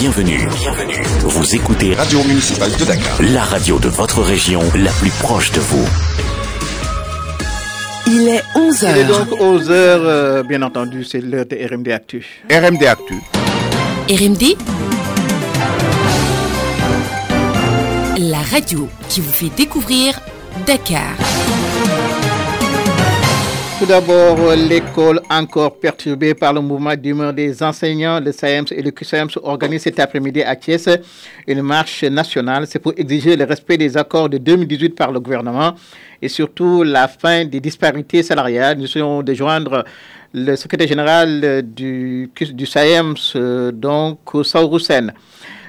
bienvenue. Bienvenue. Vous écoutez Radio Municipale de Dakar. la radio de votre région, la plus proche de vous. Il est 11h. Il est donc 11 heures, euh, bien entendu, c'est l'heure de RMD Actu. RMD Actu. RMD La radio qui vous fait découvrir Dakar. Tout d'abord, l'école encore perturbée par le mouvement d'humeur des enseignants, le SAEMS et le QSAEMS organisent cet après-midi à Thiès une marche nationale. C'est pour exiger le respect des accords de 2018 par le gouvernement et surtout la fin des disparités salariales. Nous allons de joindre le secrétaire général du, du SAEMS, euh, donc Saouroussen.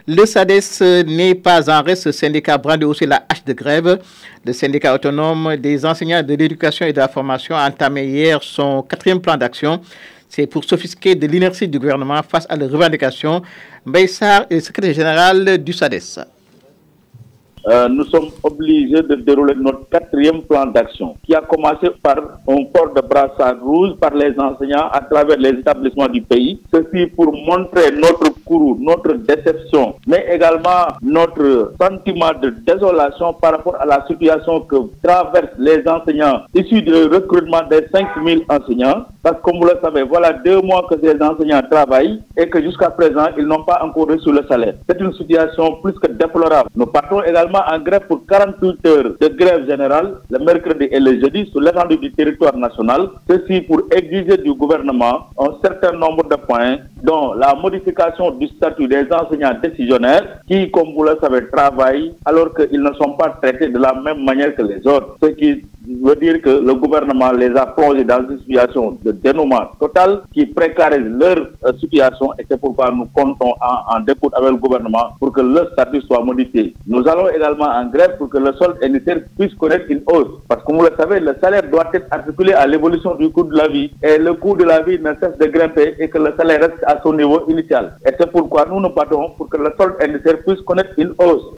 Le SADES n'est pas en reste. Ce syndicat brandé aussi la hache de grève. Le syndicat autonome des enseignants de l'éducation et de la formation a entamé hier son quatrième plan d'action. C'est pour s'offusquer de l'inertie du gouvernement face à la revendication. Baïsar est secrétaire général du SADES. Euh, nous sommes obligés de dérouler notre quatrième plan d'action qui a commencé par un port de brassard rouge par les enseignants à travers les établissements du pays. Ceci pour montrer notre courroux, notre déception, mais également notre sentiment de désolation par rapport à la situation que traversent les enseignants issus du recrutement des 5000 enseignants. Parce que comme vous le savez, voilà deux mois que ces enseignants travaillent et que jusqu'à présent, ils n'ont pas encore reçu le salaire. C'est une situation plus que déplorable. Nous partons également en grève pour 48 heures de grève générale le mercredi et le jeudi sur l'étendue du territoire national. Ceci pour exiger du gouvernement un certain nombre de points, dont la modification du statut des enseignants décisionnaires qui, comme vous le savez, travaillent alors qu'ils ne sont pas traités de la même manière que les autres. Ce qui veut dire que le gouvernement les a plongés dans une situation de dénouement total qui précarise leur euh, situation et c'est pourquoi nous comptons en, en avec le gouvernement pour que le statut soit modifié. Nous allons également en grève pour que le solde initial puisse connaître une hausse. Parce que vous le savez, le salaire doit être articulé à l'évolution du coût de la vie et le coût de la vie ne cesse de grimper et que le salaire reste à son niveau initial. Et c'est pourquoi nous nous battons pour que le solde initial puisse connaître une hausse.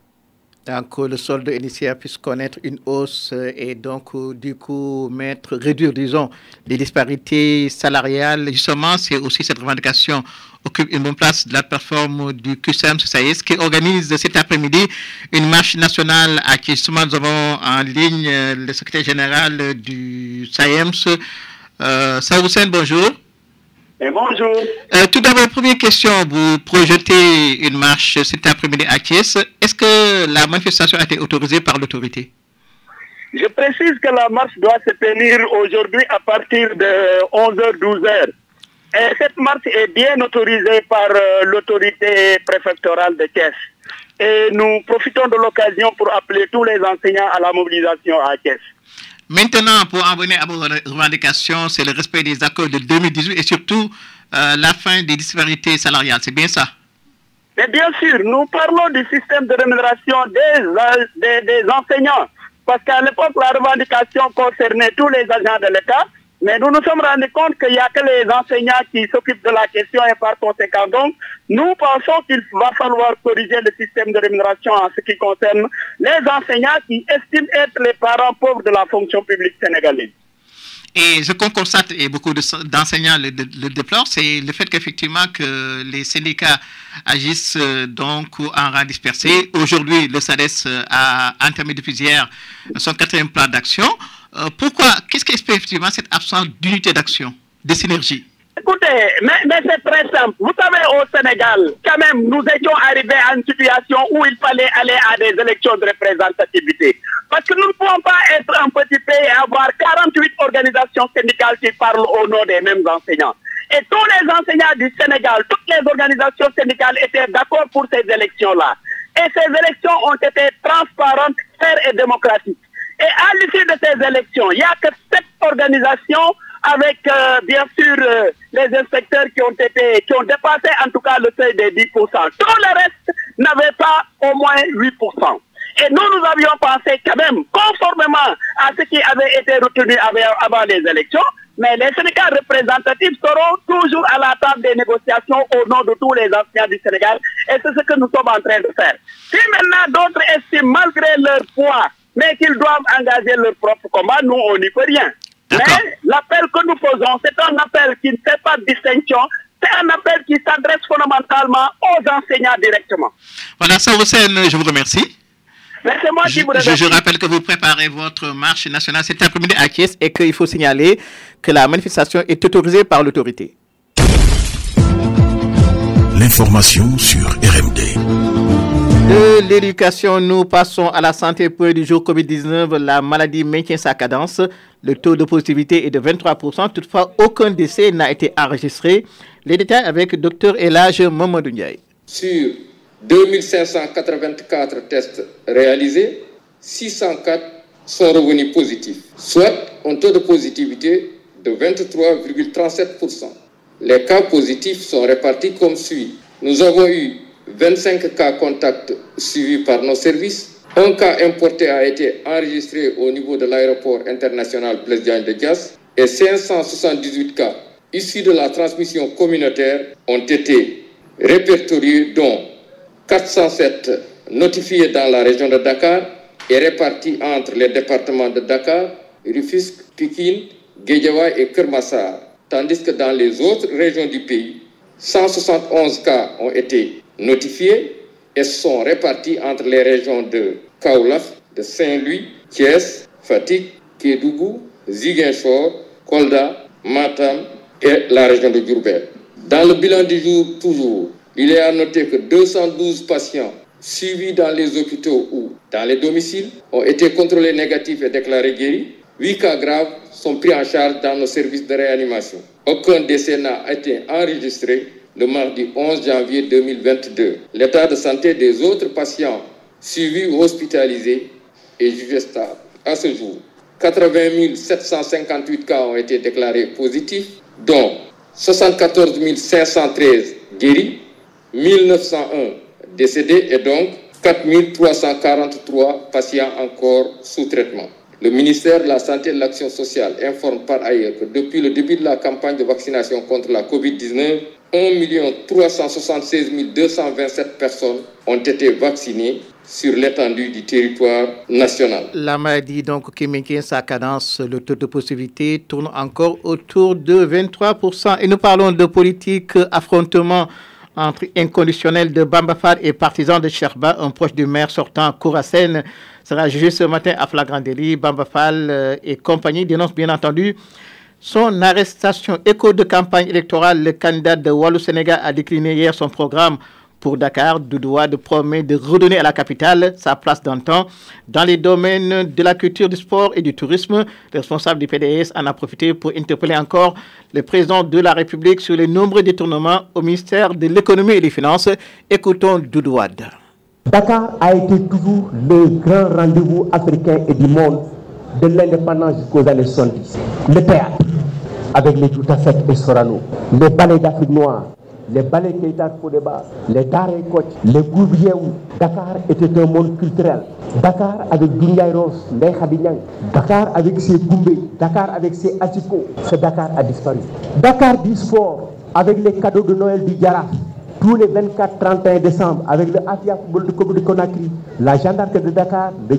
Donc, le solde initial puisse connaître une hausse euh, et donc, euh, du coup, mettre, réduire, disons, les disparités salariales. Justement, c'est aussi cette revendication occupe une bonne place de la plateforme du QSAM SAIS qui organise cet après-midi une marche nationale à qui justement nous avons en ligne euh, le secrétaire général du SAEMS. Euh, Saoussen, bonjour. Et bonjour. Euh, tout d'abord, première question, vous projetez une marche cet après-midi à Thiès. Est-ce que la manifestation a été autorisée par l'autorité? Je précise que la marche doit se tenir aujourd'hui à partir de 11h, 12h. Et cette marche est bien autorisée par euh, l'autorité préfectorale de Thiès. Et nous profitons de l'occasion pour appeler tous les enseignants à la mobilisation à Thiès. Maintenant, pour en venir à vos revendications, c'est le respect des accords de 2018 et surtout euh, la fin des disparités salariales. C'est bien ça? Mais bien sûr, nous parlons du système de rémunération des, des, des enseignants. Parce qu'à l'époque, la revendication concernait tous les agents de l'État. Mais nous nous sommes rendus compte qu'il n'y a que les enseignants qui s'occupent de la question et par conséquent, donc, nous pensons qu'il va falloir corriger le système de rémunération en ce qui concerne les enseignants qui estiment être les parents pauvres de la fonction publique sénégalaise. Et ce qu'on constate, et beaucoup d'enseignants le, déplorent, c'est le fait qu'effectivement que les syndicats agissent donc en rang dispersé. Aujourd'hui, le SADES a entamé depuis hier son quatrième plan d'action. Euh, pourquoi Qu'est-ce qui explique effectivement cette absence d'unité d'action, de synergie? Écoutez, mais, c'est très simple. Vous savez, au Sénégal, quand même, nous étions arrivés à une situation où il fallait aller à des élections de représentativité. Parce que nous ne pouvons pas être un petit pays et avoir 48 organisations syndicales qui parlent au nom des mêmes enseignants. Et tous les enseignants du Sénégal, toutes les organisations syndicales étaient d'accord pour ces élections-là. Et ces élections ont été transparentes, faires et démocratiques. Et à l'issue de ces élections, il n'y a que sept organisations avec euh, bien sûr euh, les inspecteurs qui ont été qui ont dépassé en tout cas le seuil des 10%. Tout le reste n'avait pas au moins 8%. Et nous, nous avions pensé quand même, conformément à ce qui avait été retenu avant les élections, mais les syndicats représentatifs seront toujours à la table des négociations au nom de tous les enseignants du Sénégal. Et c'est ce que nous sommes en train de faire. Si maintenant d'autres estiment, malgré leur poids, mais qu'ils doivent engager leur propre combat, nous, on n'y peut rien. Mais l'appel que nous faisons, c'est un appel qui ne fait pas de distinction. c'est un appel qui s'adresse fondamentalement aux enseignants directement. Voilà, Saoussen, je vous remercie. Qui vous remercie. Je, rappelle que vous préparez votre marche nationale cet après-midi à Kies et qu'il faut signaler que la manifestation est autorisée par l'autorité. L'information sur RMD. De l'éducation, nous passons à la santé pour du jour Covid-19. La maladie maintient sa cadence. Le taux de positivité est de 23%. Toutefois, aucun décès n'a été enregistré. Les détails avec Dr Elage Mamadou Ndiaye. Sur 2584 tests réalisés, 604 sont revenus positifs, soit un taux de positivité de 23,37%. Les cas positifs sont répartis comme suit. Nous avons eu 25 cas contacts suivis par nos services. Un cas importé a été enregistré au niveau de l'aéroport international Blaise de Dias et 578 cas issus de la transmission communautaire ont été répertoriés, dont 407 notifiés dans la région de Dakar et répartis entre les départements de Dakar, Rufisque, Pikine, Guédiawaye et Kermassar, tandis que dans les autres régions du pays, 171 cas ont été notifiés et sont répartis entre les régions de Kaulach, de Saint-Louis, Thiès, Fatik, Kédougou, Ziguinchor, Kolda, Matam et la région de Djurbel. Dans le bilan du jour, toujours, il est à noter que 212 patients suivis dans les hôpitaux ou dans les domiciles ont été contrôlés négatifs et déclarés guéris. 8 cas graves sont pris en charge dans nos services de réanimation. Aucun décès n'a été enregistré le mardi 11 janvier 2022. L'état de santé des autres patients suivis ou hospitalisés est jugé stable. À ce jour, 80 758 cas ont été déclarés positifs, dont 74 513 guéris, 1901 décédés et donc 4 343 patients encore sous traitement. Le ministère de la Santé et de l'Action sociale informe par ailleurs que depuis le début de la campagne de vaccination contre la COVID-19, 1 376 227 personnes ont été vaccinées sur l'étendue du territoire national. La maladie donc qui maintient sa cadence, le taux de possibilité tourne encore autour de 23%. Et nous parlons de politique, affrontement entre inconditionnel de Bambafar et partisan de Sherba, un proche du maire sortant Kourasen, sera jugé ce matin à flagrant délit. Bambafal euh, et compagnie dénoncent bien entendu son arrestation. Écho de campagne électorale, le candidat de Wallou Sénégal a décliné hier son programme pour Dakar, de promet de redonner à la capitale sa place d'antan dans les domaines de la culture, du sport et du tourisme. Le responsable du PDS en a profité pour interpeller encore le président de la République sur les nombreux détournements au ministère de l'économie et des finances. Écoutons Doudouad. Dakar a été toujours le grand rendez-vous africain et du monde de l'indépendance jusqu'aux années 70. Le théâtre, avec les Joutafek et Sorano, les ballets d'Afrique noire, les ballets Keita Fodeba, les Daré Koch, les Goubieou. Dakar était un monde culturel. Dakar avec Dunyai Ros, Ndey Dakar avec ses Goumbé, Dakar avec ses Atiko. Ce Dakar a disparu. Dakar du avec les cadeaux de Noël du Djara tous les 24-31 décembre avec le Afia Football de Conakry, la gendarmerie de Dakar, le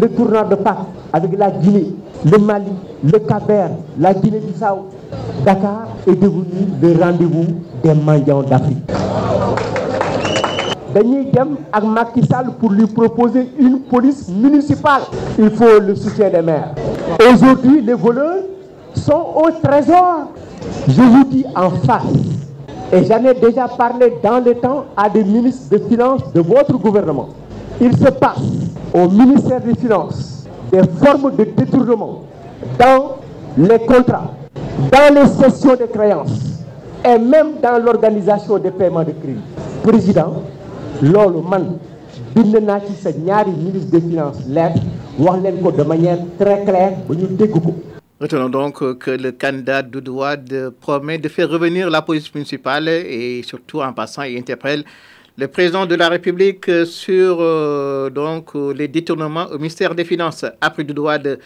le tournoi de Pâques avec la Guinée, le Mali, le Caber, la Guinée-Bissau. Dakar est devenu le rendez-vous des mendiants d'Afrique. Daniel dem ak Macky pour lui proposer une police municipale. Il faut le soutien des maires. Aujourd'hui, les voleurs sont au trésor. Je vous dis en face, et j'en ai déjà parlé dans le temps à des ministres de Finances de votre gouvernement. Il se passe au ministère des Finances des formes de détournement dans les contrats, dans les sessions de créances et même dans l'organisation des paiements de crédit. Président, lolo man bind naa ci sa ministre des finances lettre wax de manière très claire ba ñu Retenons donc que le candidat Doudouad promet de faire revenir la police municipale et surtout en passant, il interpelle le président de la République sur euh, donc, les détournements au ministère des Finances. Après Doudouad,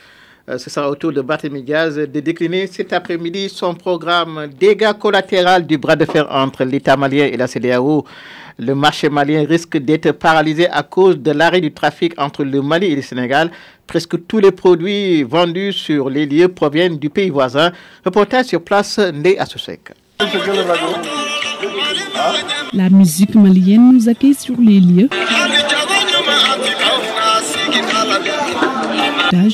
euh, ce sera au tour de Barthélémy Gaz de décliner cet après-midi son programme dégâts collatéraux du bras de fer entre l'État malien et la CDAO. Le marché malien risque d'être paralysé à cause de l'arrêt du trafic entre le Mali et le Sénégal. Presque tous les produits vendus sur les lieux proviennent du pays voisin. Reportage sur place, Né Assosek. La musique malienne nous accueille sur les lieux.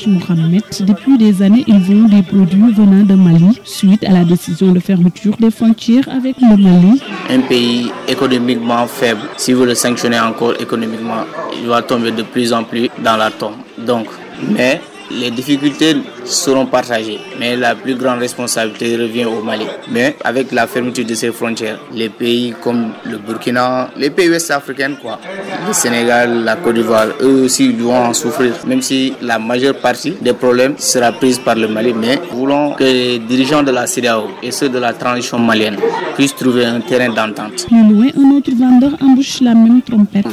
Mohamed, depuis des années, ils vendent des produits venant de Mali suite à la décision de fermeture des frontières avec le Mali. Un pays économiquement faible, si vous le sanctionnez encore économiquement, il va tomber de plus en plus dans la tombe. Donc, mais les difficultés seront partagées, mais la plus grande responsabilité revient au Mali. Mais avec la fermeture de ces frontières, les pays comme le Burkina, les pays ouest-africains, quoi, le Sénégal, la Côte d'Ivoire, eux aussi vont en souffrir, même si la majeure partie des problèmes sera prise par le Mali. Mais nous voulons que les dirigeants de la CDAO et ceux de la transition malienne puissent trouver un terrain d'entente. Plus loin, un autre vendeur embouche la même trompette.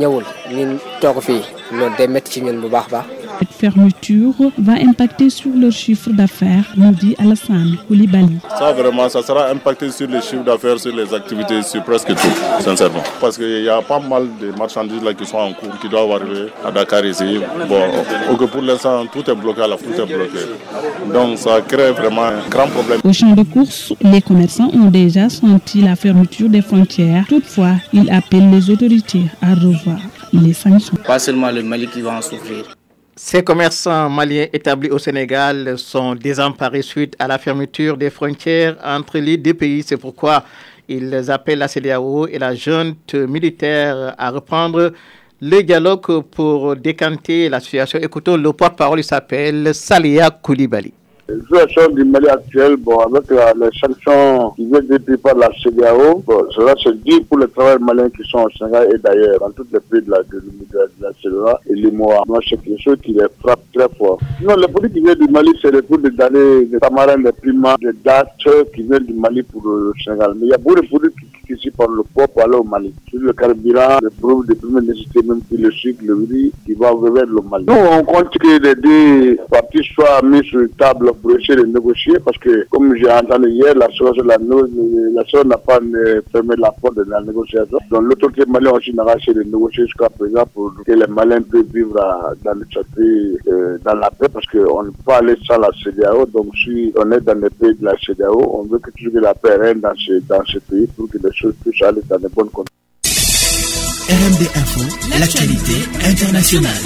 ñëwul ñun toog fii loolu day métti ci ñun bu baax baax. Cette fermeture va impacter sur leur chiffre d'affaires, nous dit Alassane Koulibaly. Ça, vraiment, ça sera impacté sur les chiffres d'affaires, sur les activités, sur presque tout, sincèrement. Parce qu'il y a pas mal de marchandises là qui sont en cours, qui doivent arriver à Dakar ici. Bon, que pour l'instant, tout est bloqué à la tout est bloqué. Donc, ça crée vraiment un grand problème. Au champ de course, les commerçants ont déjà senti la fermeture des frontières. Toutefois, ils appellent les autorités à revoir les sanctions. Pas seulement le Mali qui va en souffrir. Ces commerçants maliens établis au Sénégal sont désemparés suite à la fermeture des frontières entre les deux pays. C'est pourquoi ils appellent la CDAO et la junte militaire à reprendre le dialogue pour décanter la situation. Écoutons, le porte-parole s'appelle Salia Koulibaly. Situation du Mali actuel, bon, avec les sanctions qui viennent d'être par la CDAO, bon, cela se dit pour les travailleurs maliens qui sont au Sénégal et d'ailleurs dans tous les pays de la, de, et les mois. Moi, c'est quelque chose qui les frappe très fort. Non, les produits qui viennent du Mali, c'est le produits d'années, des tamarins, des piments, des dates qui viennent du Mali pour le Sénégal. Mais il y a beaucoup de produits qui par le pour aller au Mali. Sur le carburant, les produits de première nécessité, même puis le sucre, le riz, qui va vers le Mali. Nous, on compte que les deux parties soient mises sur la table pour essayer de négocier parce que, comme j'ai entendu hier, la soeur la n'a pas fermé la porte de la négociation. Donc, l'autorité malienne aussi n'a pas essayé de négocier jusqu'à présent pour que les Maliens puissent vivre dans le euh, dans la paix parce qu'on ne peut pas aller sans la CDAO. Donc, si on est dans les pays de la CDAO, on veut que toujours la paix règne dans ce, dans ce pays pour que les choses puissent aller dans les bonnes conditions. RMD Info, l'actualité internationale.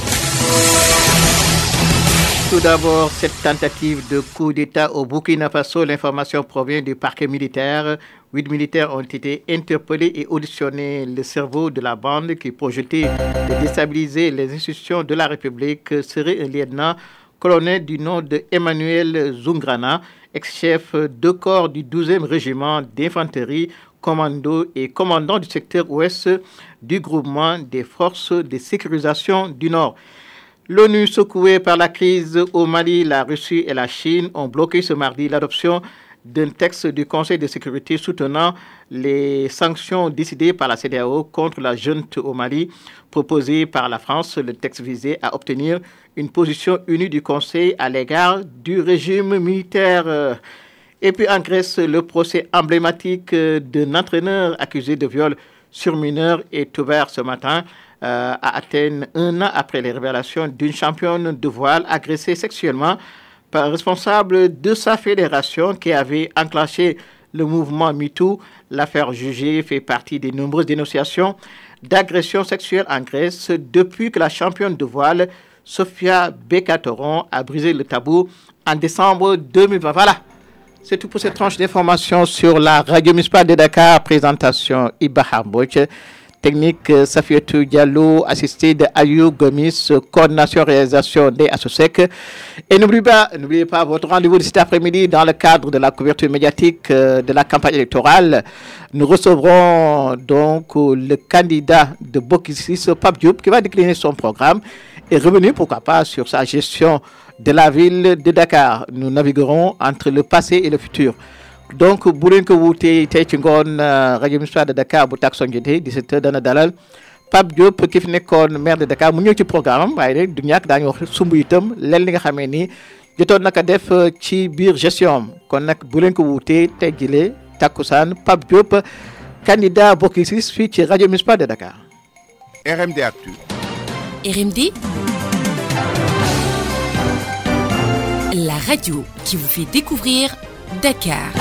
Tout d'abord, cette tentative de coup d'État au Burkina Faso, l'information provient du parquet militaire. Huit militaires ont été interpellés et auditionnés. Le cerveau de la bande qui projetait de déstabiliser les institutions de la République serait un lieutenant colonel du nom de Emmanuel Zungrana, ex-chef de corps du 12e régiment d'infanterie, commando et commandant du secteur ouest du groupement des forces de sécurisation du Nord. L'ONU, secouée par la crise au Mali, la Russie et la Chine ont bloqué ce mardi l'adoption d'un texte du Conseil de sécurité soutenant les sanctions décidées par la CDAO contre la junte au Mali, proposé par la France. Le texte visait à obtenir une position unie du Conseil à l'égard du régime militaire. Et puis en Grèce, le procès emblématique d'un entraîneur accusé de viol sur mineur est ouvert ce matin euh, à Athènes, un an après les révélations d'une championne de voile agressée sexuellement par un responsable de sa fédération qui avait enclenché le mouvement MeToo. L'affaire jugée fait partie des nombreuses dénonciations d'agressions sexuelles en Grèce depuis que la championne de voile, Sofia Bekatoron, a brisé le tabou en décembre 2020. Voilà. C'est tout pour cette tranche d'informations sur la radio municipale de Dakar. Présentation Iba Hambouch. Technique Safietou Diallo, assisté de Ayou Gomis, coordination réalisation des Assosec. Et n'oubliez pas, n'oubliez pas votre rendez-vous de cet après-midi dans le cadre de la couverture médiatique de la campagne électorale. Nous recevrons donc le candidat de Bokissis, Pape qui va décliner son programme et revenir, pourquoi pas, sur sa gestion de la ville de Dakar. Nous naviguerons entre le passé et le futur. donc bu leen ko wuutee tey ci ngoon rajo municipal de Dakar bu jotee 17h dana dalal Pape Diop ki fi nekkoon maire de Dakar mu ñëw ci programme am waaye rek du ñàkk daañu wax sumb itam leen li nga xamee ni jotoon naka def ci biir gestion am kon nag bu leen ko wuutee tey jëlee takkusaan Pape Diop candidat bokk sis fii ci rajo municipal de Dakar. RMD Actu. RMD La radio qui vous fait découvrir Dakar.